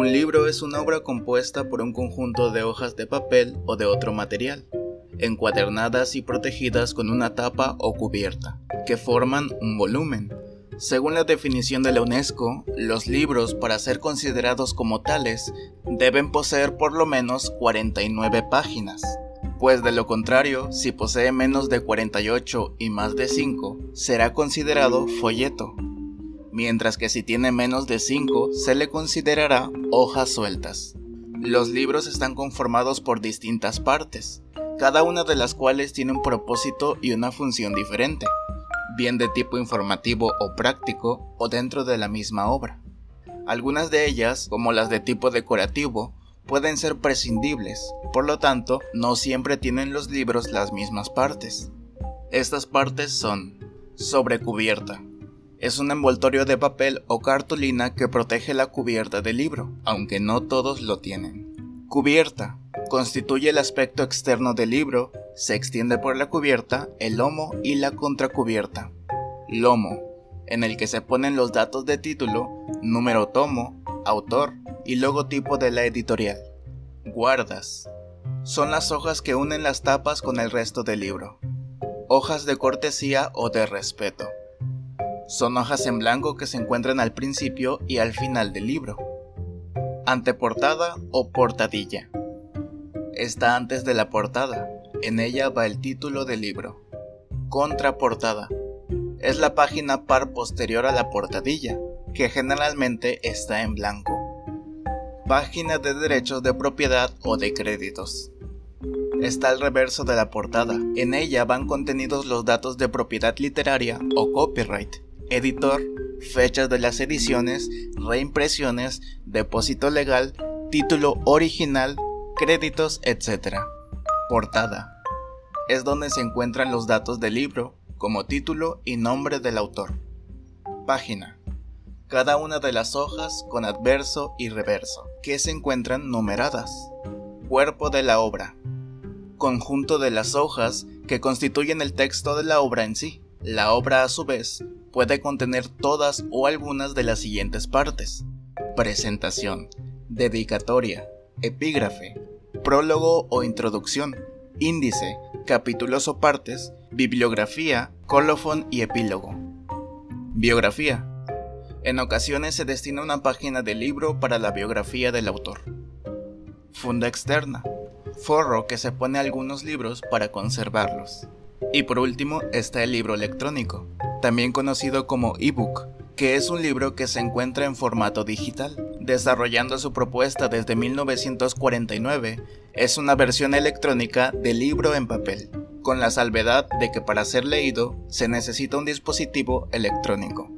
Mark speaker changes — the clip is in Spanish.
Speaker 1: Un libro es una obra compuesta por un conjunto de hojas de papel o de otro material, encuadernadas y protegidas con una tapa o cubierta, que forman un volumen. Según la definición de la UNESCO, los libros, para ser considerados como tales, deben poseer por lo menos 49 páginas, pues de lo contrario, si posee menos de 48 y más de 5, será considerado folleto, mientras que si tiene menos de 5 se le considerará hojas sueltas. Los libros están conformados por distintas partes, cada una de las cuales tiene un propósito y una función diferente, bien de tipo informativo o práctico o dentro de la misma obra. Algunas de ellas, como las de tipo decorativo, pueden ser prescindibles, por lo tanto, no siempre tienen los libros las mismas partes. Estas partes son sobrecubierta. Es un envoltorio de papel o cartulina que protege la cubierta del libro, aunque no todos lo tienen. Cubierta Constituye el aspecto externo del libro, se extiende por la cubierta, el lomo y la contracubierta. Lomo, en el que se ponen los datos de título, número tomo, autor y logotipo de la editorial. Guardas. Son las hojas que unen las tapas con el resto del libro. Hojas de cortesía o de respeto. Son hojas en blanco que se encuentran al principio y al final del libro. Anteportada o portadilla está antes de la portada. En ella va el título del libro. Contraportada. Es la página par posterior a la portadilla, que generalmente está en blanco. Página de derechos de propiedad o de créditos. Está al reverso de la portada. En ella van contenidos los datos de propiedad literaria o copyright, editor, fechas de las ediciones, reimpresiones, depósito legal, título original, créditos, etc. Portada. Es donde se encuentran los datos del libro, como título y nombre del autor. Página. Cada una de las hojas con adverso y reverso, que se encuentran numeradas. Cuerpo de la obra. Conjunto de las hojas que constituyen el texto de la obra en sí. La obra a su vez puede contener todas o algunas de las siguientes partes. Presentación, dedicatoria, epígrafe, prólogo o introducción, índice, capítulos o partes, bibliografía, colofón y epílogo. Biografía. En ocasiones se destina una página del libro para la biografía del autor. Funda externa. Forro que se pone algunos libros para conservarlos. Y por último está el libro electrónico, también conocido como ebook, que es un libro que se encuentra en formato digital. Desarrollando su propuesta desde 1949, es una versión electrónica del libro en papel, con la salvedad de que para ser leído se necesita un dispositivo electrónico.